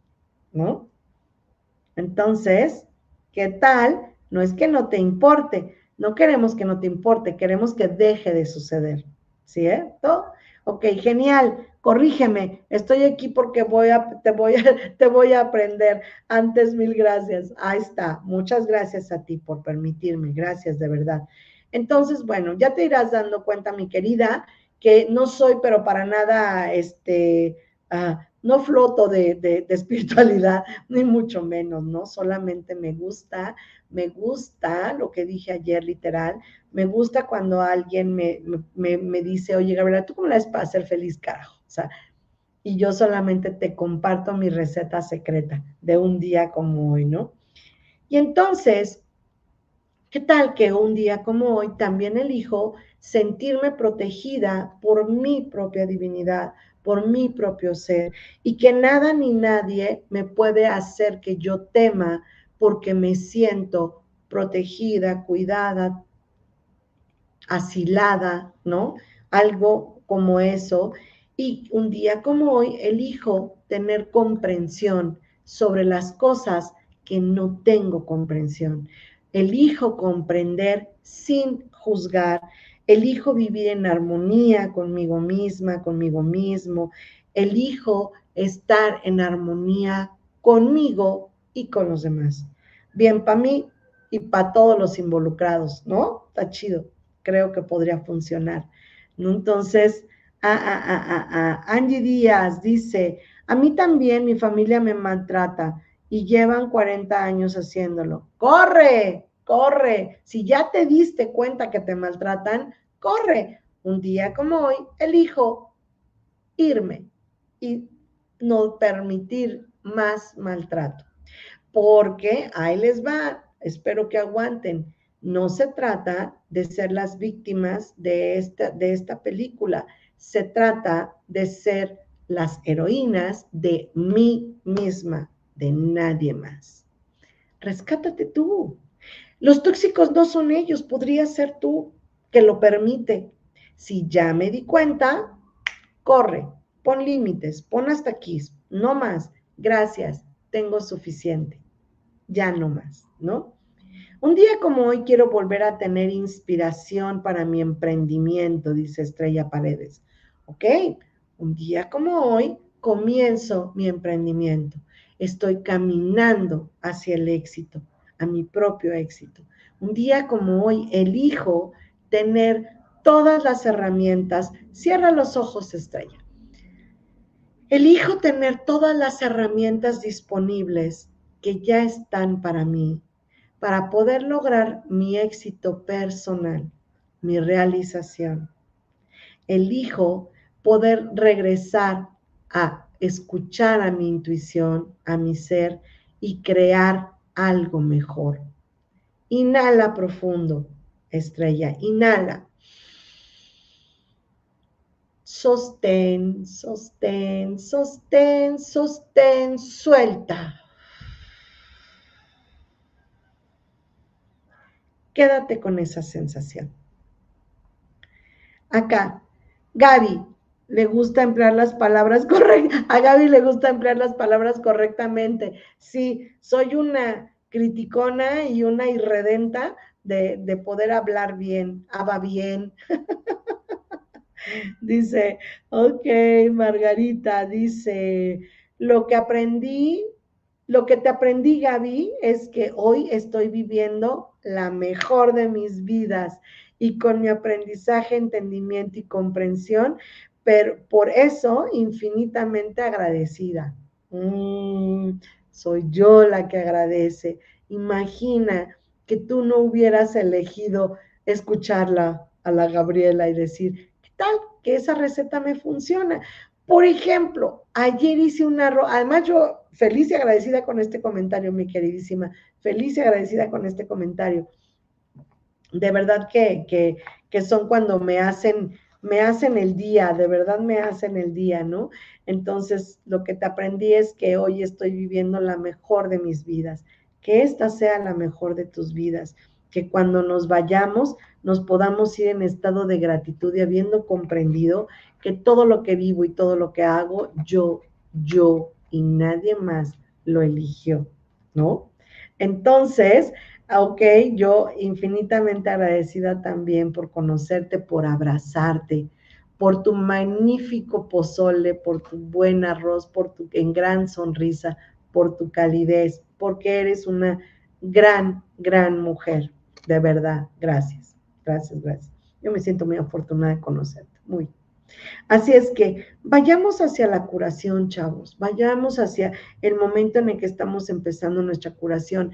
¿no? Entonces, ¿qué tal? No es que no te importe, no queremos que no te importe, queremos que deje de suceder, ¿cierto? Ok, genial, corrígeme, estoy aquí porque voy a, te, voy a, te voy a aprender. Antes, mil gracias. Ahí está, muchas gracias a ti por permitirme, gracias de verdad. Entonces, bueno, ya te irás dando cuenta, mi querida, que no soy, pero para nada, este, uh, no floto de, espiritualidad, ni mucho menos, ¿no? Solamente me gusta, me gusta lo que dije ayer literal, me gusta cuando alguien me, me, dice, oye, Gabriela, ¿tú cómo la ves para ser feliz, carajo? Y yo solamente te comparto mi receta secreta de un día como hoy, ¿no? Y entonces, ¿qué tal que un día como hoy también elijo sentirme protegida por mi propia divinidad, por mi propio ser y que nada ni nadie me puede hacer que yo tema porque me siento protegida, cuidada, asilada, ¿no? Algo como eso. Y un día como hoy elijo tener comprensión sobre las cosas que no tengo comprensión. Elijo comprender sin juzgar elijo vivir en armonía conmigo misma, conmigo mismo, elijo estar en armonía conmigo y con los demás. Bien para mí y para todos los involucrados, ¿no? Está chido, creo que podría funcionar. ¿No? Entonces, a, Angie Díaz dice, a mí también mi familia me maltrata y llevan 40 años haciéndolo. ¡Corre! corre. Si ya te diste cuenta que te maltratan, corre. Un día como hoy, elijo irme y no permitir más maltrato. Porque ahí les va, espero que aguanten. No se trata de ser las víctimas de esta, de esta película, se trata de ser las heroínas de mí misma, de nadie más. Rescátate tú. Los tóxicos no son ellos, podría ser tú que lo permite. Si ya me di cuenta, corre, pon límites, pon hasta aquí, no más, gracias, tengo suficiente, ya no más, ¿no? Un día como hoy quiero volver a tener inspiración para mi emprendimiento, dice Estrella Paredes. Ok, un día como hoy comienzo mi emprendimiento. Estoy caminando hacia el éxito a mi propio éxito. Un día como hoy elijo tener todas las herramientas. Cierra los ojos, estrella. Elijo tener todas las herramientas disponibles que ya están para mí, para poder lograr mi éxito personal, mi realización. Elijo poder regresar a escuchar a mi intuición, a mi ser y crear algo mejor. Inhala profundo, estrella, inhala. Sostén, sostén, sostén, sostén, suelta. Quédate con esa sensación. Acá, Gaby, le gusta emplear las palabras correctas. A Gaby le gusta emplear las palabras correctamente. Sí, soy una criticona y una irredenta de, de poder hablar bien, habla bien. dice, ok, Margarita, dice, lo que aprendí, lo que te aprendí, Gaby, es que hoy estoy viviendo la mejor de mis vidas y con mi aprendizaje, entendimiento y comprensión pero por eso infinitamente agradecida. Mm, soy yo la que agradece. Imagina que tú no hubieras elegido escucharla a la Gabriela y decir, ¿qué tal? Que esa receta me funciona. Por ejemplo, ayer hice un arroz, además yo feliz y agradecida con este comentario, mi queridísima, feliz y agradecida con este comentario. De verdad que, que, que son cuando me hacen me hacen el día, de verdad me hacen el día, ¿no? Entonces, lo que te aprendí es que hoy estoy viviendo la mejor de mis vidas, que esta sea la mejor de tus vidas, que cuando nos vayamos nos podamos ir en estado de gratitud y habiendo comprendido que todo lo que vivo y todo lo que hago, yo, yo y nadie más lo eligió, ¿no? Entonces, Ok, yo infinitamente agradecida también por conocerte, por abrazarte, por tu magnífico pozole, por tu buen arroz, por tu en gran sonrisa, por tu calidez, porque eres una gran, gran mujer. De verdad, gracias, gracias, gracias. Yo me siento muy afortunada de conocerte, muy. Así es que vayamos hacia la curación, chavos, vayamos hacia el momento en el que estamos empezando nuestra curación.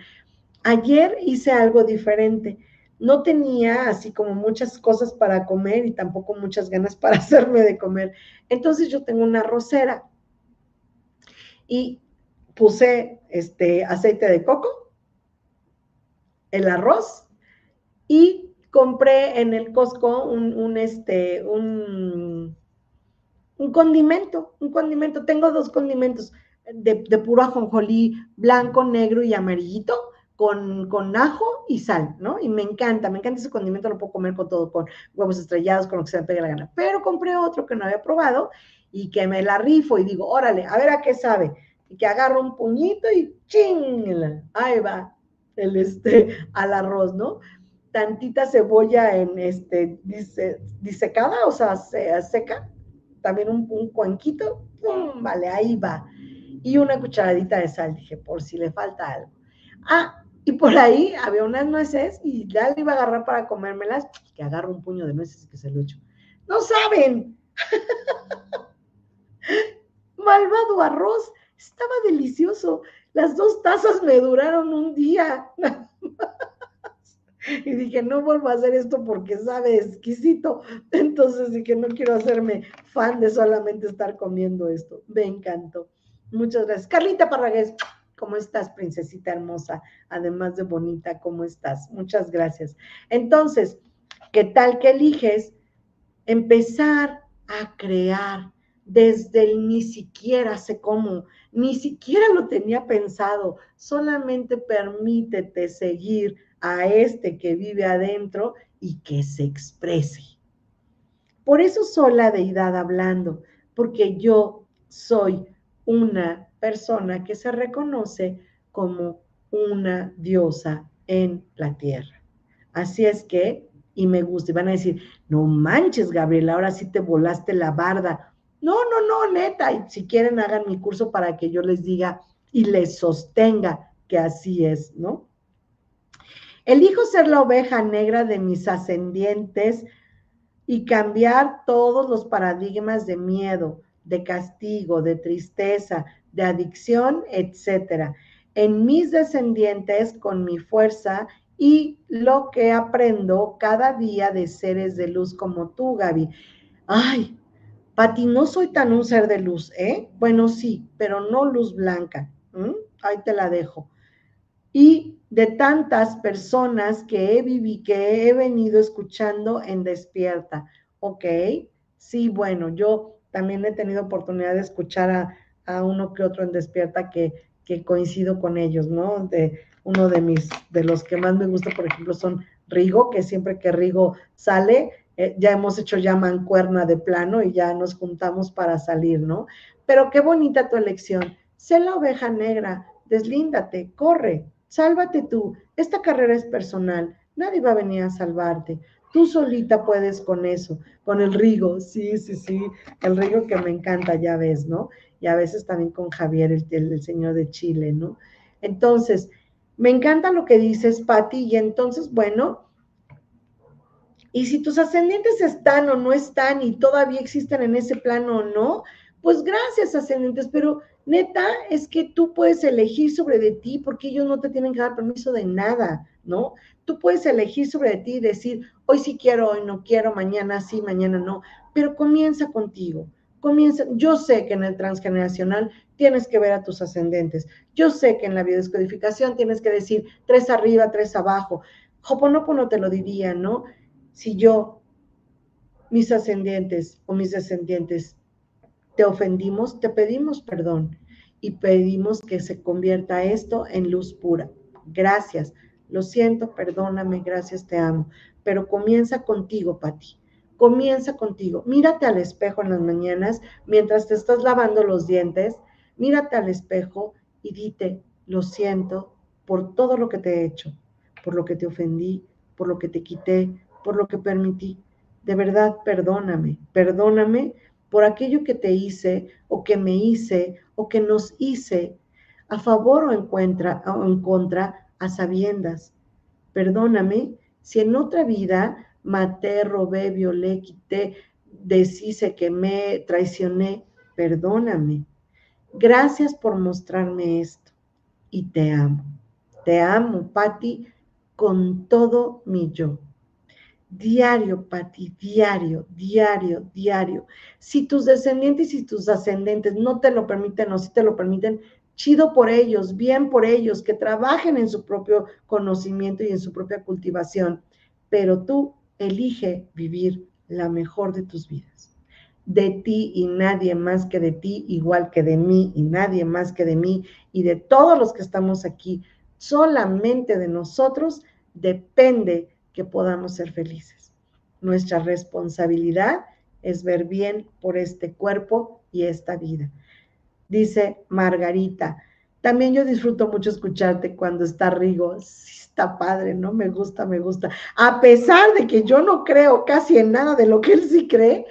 Ayer hice algo diferente. No tenía así como muchas cosas para comer y tampoco muchas ganas para hacerme de comer. Entonces yo tengo una arrocera y puse este aceite de coco, el arroz y compré en el Costco un, este, un, un condimento, un condimento. Tengo dos condimentos de, de puro ajonjolí, blanco, negro y amarillito con, ajo y sal, ¿no? Y me encanta, me encanta ese condimento, lo puedo comer con todo, con huevos estrellados, con lo que se me pegue la gana. Pero compré otro que no había probado y que me la rifo y digo, órale, a ver a qué sabe. Y que agarro un puñito y ching, ahí va, el este, al arroz, ¿no? Tantita cebolla en este, disecada, o sea, seca, también un, un cuenquito, ¡pum! vale, ahí va. Y una cucharadita de sal, dije, por si le falta algo. Ah, y por ahí había unas nueces y ya le iba a agarrar para comérmelas, que agarro un puño de nueces y que se lo echo. No saben. Malvado arroz, estaba delicioso. Las dos tazas me duraron un día. y dije, no vuelvo a hacer esto porque sabe exquisito. Entonces dije, no quiero hacerme fan de solamente estar comiendo esto. Me encantó. Muchas gracias. Carlita Parragués, ¿Cómo estás, princesita hermosa? Además de bonita, ¿cómo estás? Muchas gracias. Entonces, ¿qué tal que eliges empezar a crear desde el ni siquiera sé cómo, ni siquiera lo tenía pensado, solamente permítete seguir a este que vive adentro y que se exprese. Por eso soy la deidad hablando, porque yo soy una persona que se reconoce como una diosa en la tierra. Así es que, y me gusta, y van a decir, no manches, Gabriela, ahora sí te volaste la barda. No, no, no, neta, y si quieren hagan mi curso para que yo les diga y les sostenga que así es, ¿no? Elijo ser la oveja negra de mis ascendientes y cambiar todos los paradigmas de miedo, de castigo, de tristeza, de adicción, etcétera. En mis descendientes, con mi fuerza y lo que aprendo cada día de seres de luz como tú, Gaby. Ay, Pati, no soy tan un ser de luz, ¿eh? Bueno, sí, pero no luz blanca. Ahí te la dejo. Y de tantas personas que he vivido, que he venido escuchando en Despierta, ¿ok? Sí, bueno, yo también he tenido oportunidad de escuchar a, a uno que otro en Despierta que, que coincido con ellos, ¿no? De uno de mis, de los que más me gusta, por ejemplo, son Rigo, que siempre que Rigo sale, eh, ya hemos hecho ya mancuerna de plano y ya nos juntamos para salir, ¿no? Pero qué bonita tu elección. Sé la oveja negra, deslíndate, corre, sálvate tú. Esta carrera es personal, nadie va a venir a salvarte. Tú solita puedes con eso, con el Rigo, sí, sí, sí, el Rigo que me encanta, ya ves, ¿no? Y a veces también con Javier, el, señor de Chile, ¿no? Entonces, me encanta lo que dices, Patti, y entonces, bueno, y si tus ascendientes están o no están y todavía existen en ese plano o no, pues gracias ascendientes, pero neta es que tú puedes elegir sobre de ti porque ellos no te tienen que dar permiso de nada, ¿no? Tú puedes elegir sobre ti y decir, hoy sí quiero, hoy no quiero, mañana sí, mañana no, pero comienza contigo. Yo sé que en el transgeneracional tienes que ver a tus ascendentes. Yo sé que en la biodescodificación tienes que decir tres arriba, tres abajo. Hoponopono te lo diría, ¿no? si yo, mis ascendientes o mis descendientes, te ofendimos, te pedimos perdón y pedimos que se convierta esto en luz pura. Gracias, lo siento, perdóname, gracias, te amo. Pero comienza contigo, Pati. Comienza contigo. Mírate al espejo en las mañanas mientras te estás lavando los dientes. Mírate al espejo y dite, lo siento por todo lo que te he hecho, por lo que te ofendí, por lo que te quité, por lo que permití. De verdad, perdóname, perdóname por aquello que te hice o que me hice o que nos hice a favor o en contra, o en contra a sabiendas. Perdóname si en otra vida maté, robé, violé, quité, deshice, me traicioné. Perdóname. Gracias por mostrarme esto y te amo. Te amo, Patti, con todo mi yo. Diario, Pati, diario, diario, diario. Si tus descendientes y tus ascendentes no te lo permiten o si te lo permiten, chido por ellos, bien por ellos, que trabajen en su propio conocimiento y en su propia cultivación. Pero tú elige vivir la mejor de tus vidas. De ti y nadie más que de ti, igual que de mí y nadie más que de mí y de todos los que estamos aquí, solamente de nosotros depende que podamos ser felices. Nuestra responsabilidad es ver bien por este cuerpo y esta vida. Dice Margarita, también yo disfruto mucho escucharte cuando está Rigo. Sí, está padre, ¿no? Me gusta, me gusta. A pesar de que yo no creo casi en nada de lo que él sí cree,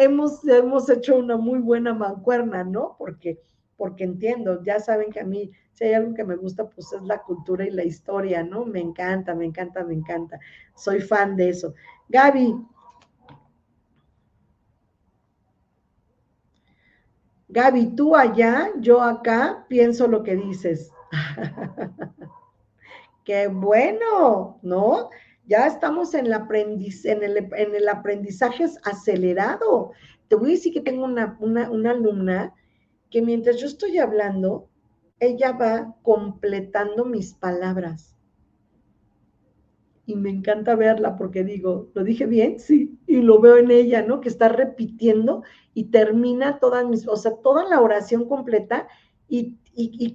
hemos, hemos hecho una muy buena mancuerna, ¿no? Porque, porque entiendo, ya saben que a mí si hay algo que me gusta, pues es la cultura y la historia, ¿no? Me encanta, me encanta, me encanta. Soy fan de eso. Gaby. Gaby, tú allá, yo acá, pienso lo que dices. Bueno, ¿no? Ya estamos en el, en, el, en el aprendizaje acelerado. Te voy a decir que tengo una, una alumna que mientras yo estoy hablando, ella va completando mis palabras. Y me encanta verla porque digo, ¿lo dije bien? Sí. Y lo veo en ella, ¿no? Que está repitiendo y termina todas mis, o sea, toda la oración completa y,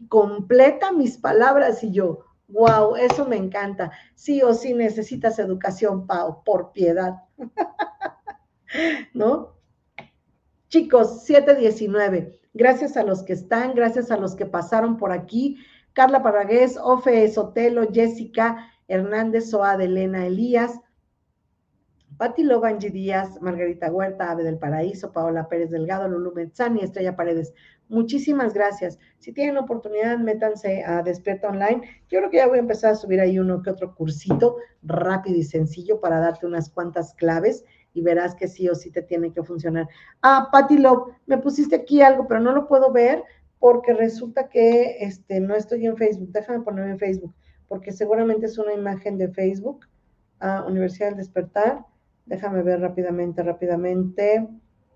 completa mis palabras. Y yo, wow, eso me encanta. Sí o sí necesitas educación, Pau, por piedad. ¿No? Chicos, 719. Gracias a los que están, gracias a los que pasaron por aquí. Carla Parragués, Ofe Sotelo, Jessica Hernández, Soa de Elena Elías, Pati Lobanji Díaz, Margarita Huerta, Ave del Paraíso, Paola Pérez Delgado, Lulu Metzani, Estrella Paredes. Muchísimas gracias. Si tienen oportunidad, métanse a Despierta Online. Yo creo que ya voy a empezar a subir ahí uno que otro cursito rápido y sencillo para darte unas cuantas claves y verás que sí o sí te tiene que funcionar. Ah, Patty Love, me pusiste aquí algo, pero no lo puedo ver porque resulta que este, no estoy en Facebook. Déjame ponerme en Facebook, porque seguramente es una imagen de Facebook. Ah, Universidad del Despertar. Déjame ver rápidamente, rápidamente.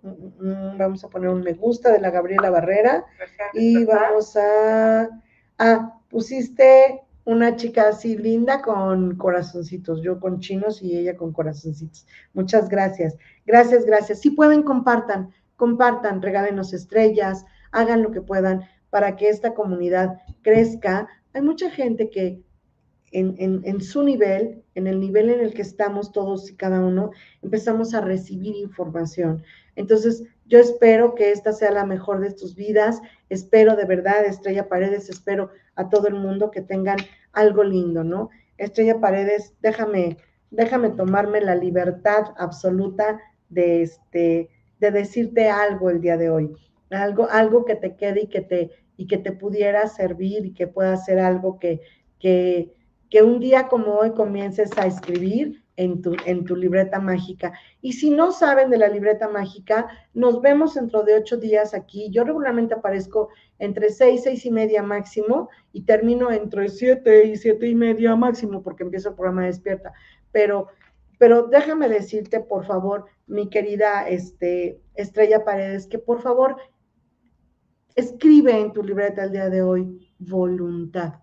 mm, vamos a poner un me gusta de la Gabriela Barrera y vamos a, ah, pusiste una chica así linda con corazoncitos, yo con chinos y ella con corazoncitos. Muchas gracias. Gracias, gracias. Si pueden, compartan, compartan, regálenos estrellas, hagan lo que puedan para que esta comunidad crezca. Hay mucha gente que en, su nivel, en el nivel en el que estamos todos y cada uno, empezamos a recibir información. Entonces, yo espero que esta sea la mejor de tus vidas. Espero de verdad, Estrella Paredes, espero a todo el mundo que tengan algo lindo, ¿no? Estrella Paredes, déjame, déjame tomarme la libertad absoluta de este, de decirte algo el día de hoy. Algo, algo que te quede y que te, y que te pudiera servir y que pueda ser algo que, que, que un día como hoy comiences a escribir en tu, en tu libreta mágica. Y si no saben de la libreta mágica, nos vemos dentro de ocho días aquí. Yo regularmente aparezco entre seis, seis y media máximo y termino entre siete y siete y media máximo porque empiezo el programa Despierta. Pero, pero déjame decirte, por favor, mi querida este, Estrella Paredes, que por favor escribe en tu libreta el día de hoy voluntad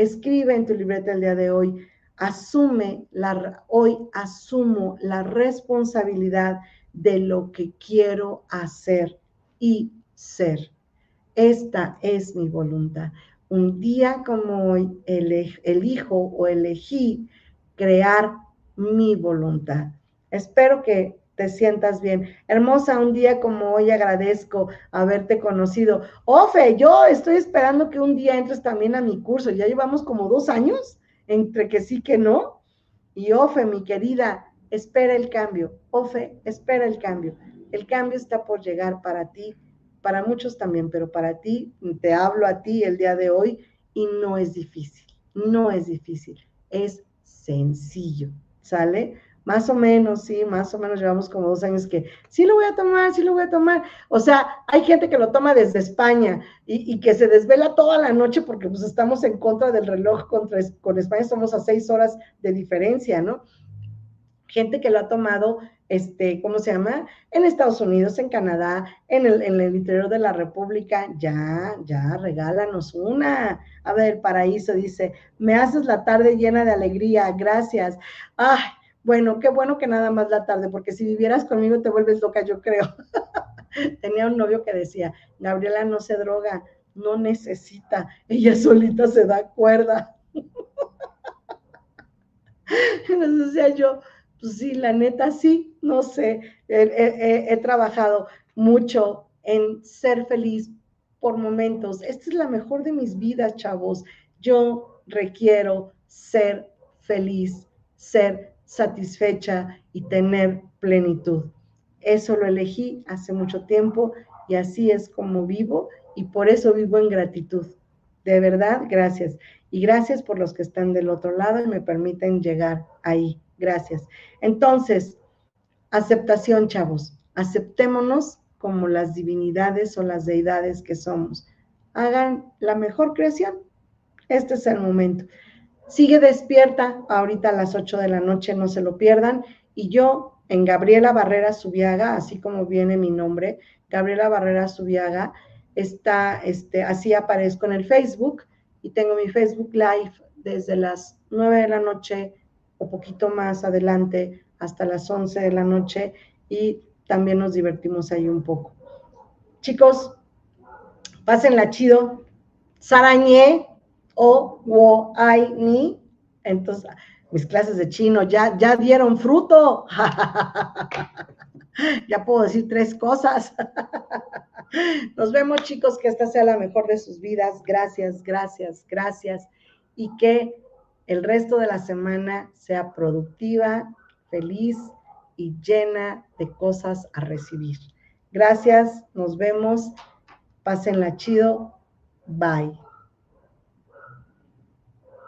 Escribe en tu libreta el día de hoy, asume la, hoy asumo la responsabilidad de lo que quiero hacer y ser. Esta es mi voluntad. Un día como hoy elijo o elegí crear mi voluntad. Espero que te sientas bien. Hermosa, un día como hoy agradezco haberte conocido. Ofe, yo estoy esperando que un día entres también a mi curso. Ya llevamos como dos años entre que sí que no. Y Ofe, mi querida, espera el cambio. Ofe, espera el cambio. El cambio está por llegar para ti, para muchos también, pero para ti, te hablo a ti el día de hoy y no es difícil, no es difícil, es sencillo, ¿sale? Más o menos, sí, más o menos llevamos como dos años que sí lo voy a tomar, sí lo voy a tomar. O sea, hay gente que lo toma desde España y, que se desvela toda la noche porque pues estamos en contra del reloj contra, con España, somos a seis horas de diferencia, ¿no? Gente que lo ha tomado, este, ¿cómo se llama? En Estados Unidos, en Canadá, en el, en el interior de la República, ya, ya, regálanos una. A ver, Paraíso dice, me haces la tarde llena de alegría, gracias. Ay, bueno, qué bueno que nada más la tarde, porque si vivieras conmigo te vuelves loca, yo creo. Tenía un novio que decía, Gabriela no se droga, no necesita, ella solita se da cuerda. Entonces decía yo, pues sí, la neta sí, no sé, he, he trabajado mucho en ser feliz por momentos. Esta es la mejor de mis vidas, chavos. Yo requiero ser feliz, ser satisfecha y tener plenitud. Eso lo elegí hace mucho tiempo y así es como vivo y por eso vivo en gratitud. De verdad, gracias. Y gracias por los que están del otro lado y me permiten llegar ahí. Gracias. Entonces, aceptación, chavos. Aceptémonos como las divinidades o las deidades que somos. Hagan la mejor creación. Este es el momento. Sigue despierta ahorita a las 8 de la noche, no se lo pierdan. Y yo en Gabriela Barrera Subiaga, así como viene mi nombre, Gabriela Barrera Subiaga, está, este, así aparezco en el Facebook y tengo mi Facebook Live desde las 9 de la noche o poquito más adelante hasta las 11 de la noche y también nos divertimos ahí un poco. Chicos, pásenla chido. Sarañé, o wo ai ni. Entonces, mis clases de chino ya, ya dieron fruto. ya puedo decir tres cosas. Nos vemos, chicos, que esta sea la mejor de sus vidas. Gracias, gracias, gracias. Y que el resto de la semana sea productiva, feliz y llena de cosas a recibir. Gracias, nos vemos. Pásenla chido. Bye.